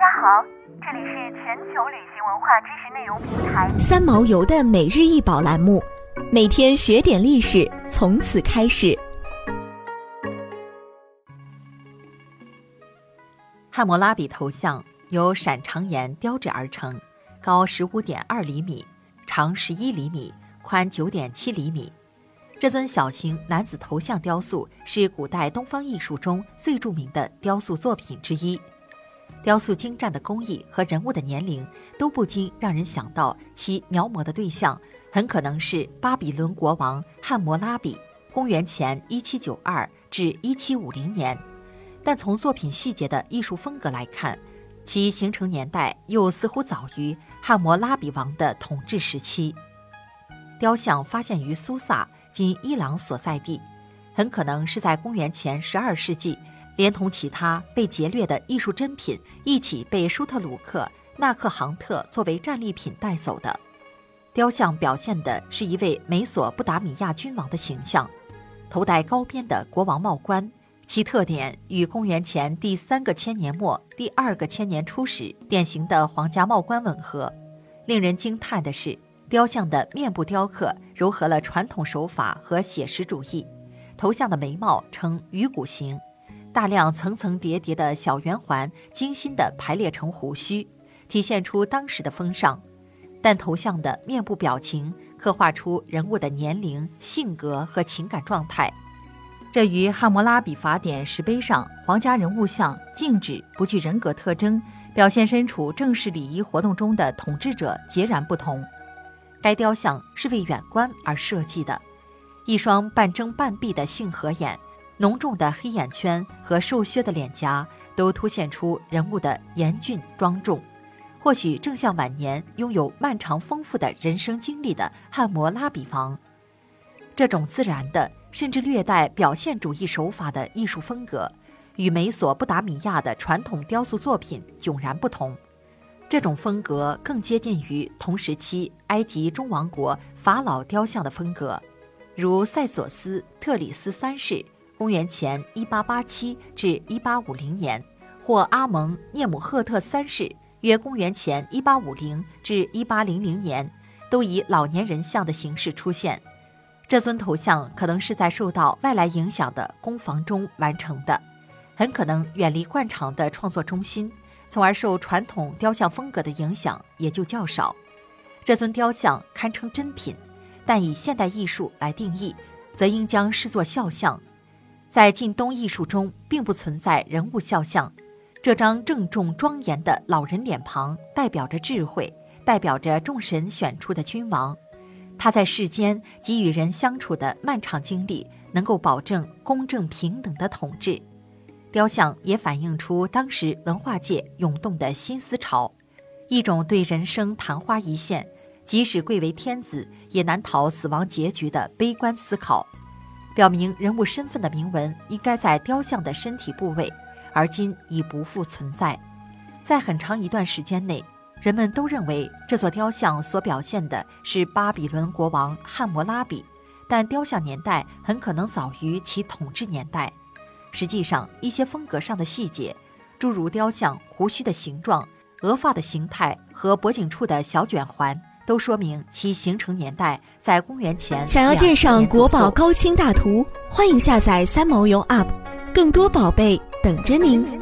家好，这里是全球旅行文化知识内容平台三毛游的每日一宝栏目，每天学点历史，从此开始。汉谟拉比头像由闪长岩雕制而成，高十五点二厘米，长十一厘米，宽九点七厘米。这尊小型男子头像雕塑是古代东方艺术中最著名的雕塑作品之一。雕塑精湛的工艺和人物的年龄，都不禁让人想到其描摹的对象很可能是巴比伦国王汉谟拉比，公元前一七九二至一七五零年。但从作品细节的艺术风格来看，其形成年代又似乎早于汉谟拉比王的统治时期。雕像发现于苏萨。今伊朗所在地，很可能是在公元前十二世纪，连同其他被劫掠的艺术珍品一起被舒特鲁克纳克杭特作为战利品带走的。雕像表现的是一位美索不达米亚君王的形象，头戴高边的国王帽冠，其特点与公元前第三个千年末、第二个千年初时典型的皇家帽冠吻合。令人惊叹的是。雕像的面部雕刻糅合了传统手法和写实主义，头像的眉毛呈鱼骨形，大量层层叠叠的小圆环精心地排列成胡须，体现出当时的风尚。但头像的面部表情刻画出人物的年龄、性格和情感状态，这与《汉谟拉比法典》石碑上皇家人物像静止不具人格特征，表现身处正式礼仪活动中的统治者截然不同。该雕像是为远观而设计的，一双半睁半闭的杏核眼，浓重的黑眼圈和瘦削的脸颊，都凸显出人物的严峻庄重。或许正像晚年拥有漫长丰富的人生经历的汉谟拉比王，这种自然的甚至略带表现主义手法的艺术风格，与美索不达米亚的传统雕塑作品迥然不同。这种风格更接近于同时期埃及中王国法老雕像的风格，如塞索斯特里斯三世（公元前1887至1850年）或阿蒙涅姆赫特三世（约公元前1850至1800年），都以老年人像的形式出现。这尊头像可能是在受到外来影响的工房中完成的，很可能远离惯常的创作中心。从而受传统雕像风格的影响也就较少。这尊雕像堪称珍品，但以现代艺术来定义，则应将视作肖像。在近东艺术中，并不存在人物肖像。这张郑重庄严的老人脸庞代表着智慧，代表着众神选出的君王。他在世间及与人相处的漫长经历，能够保证公正平等的统治。雕像也反映出当时文化界涌动的新思潮，一种对人生昙花一现，即使贵为天子也难逃死亡结局的悲观思考。表明人物身份的铭文应该在雕像的身体部位，而今已不复存在。在很长一段时间内，人们都认为这座雕像所表现的是巴比伦国王汉谟拉比，但雕像年代很可能早于其统治年代。实际上，一些风格上的细节，诸如雕像胡须的形状、额发的形态和脖颈处的小卷环，都说明其形成年代在公元前。想要鉴赏国宝高清大图，欢迎下载三毛游 App，更多宝贝等着您。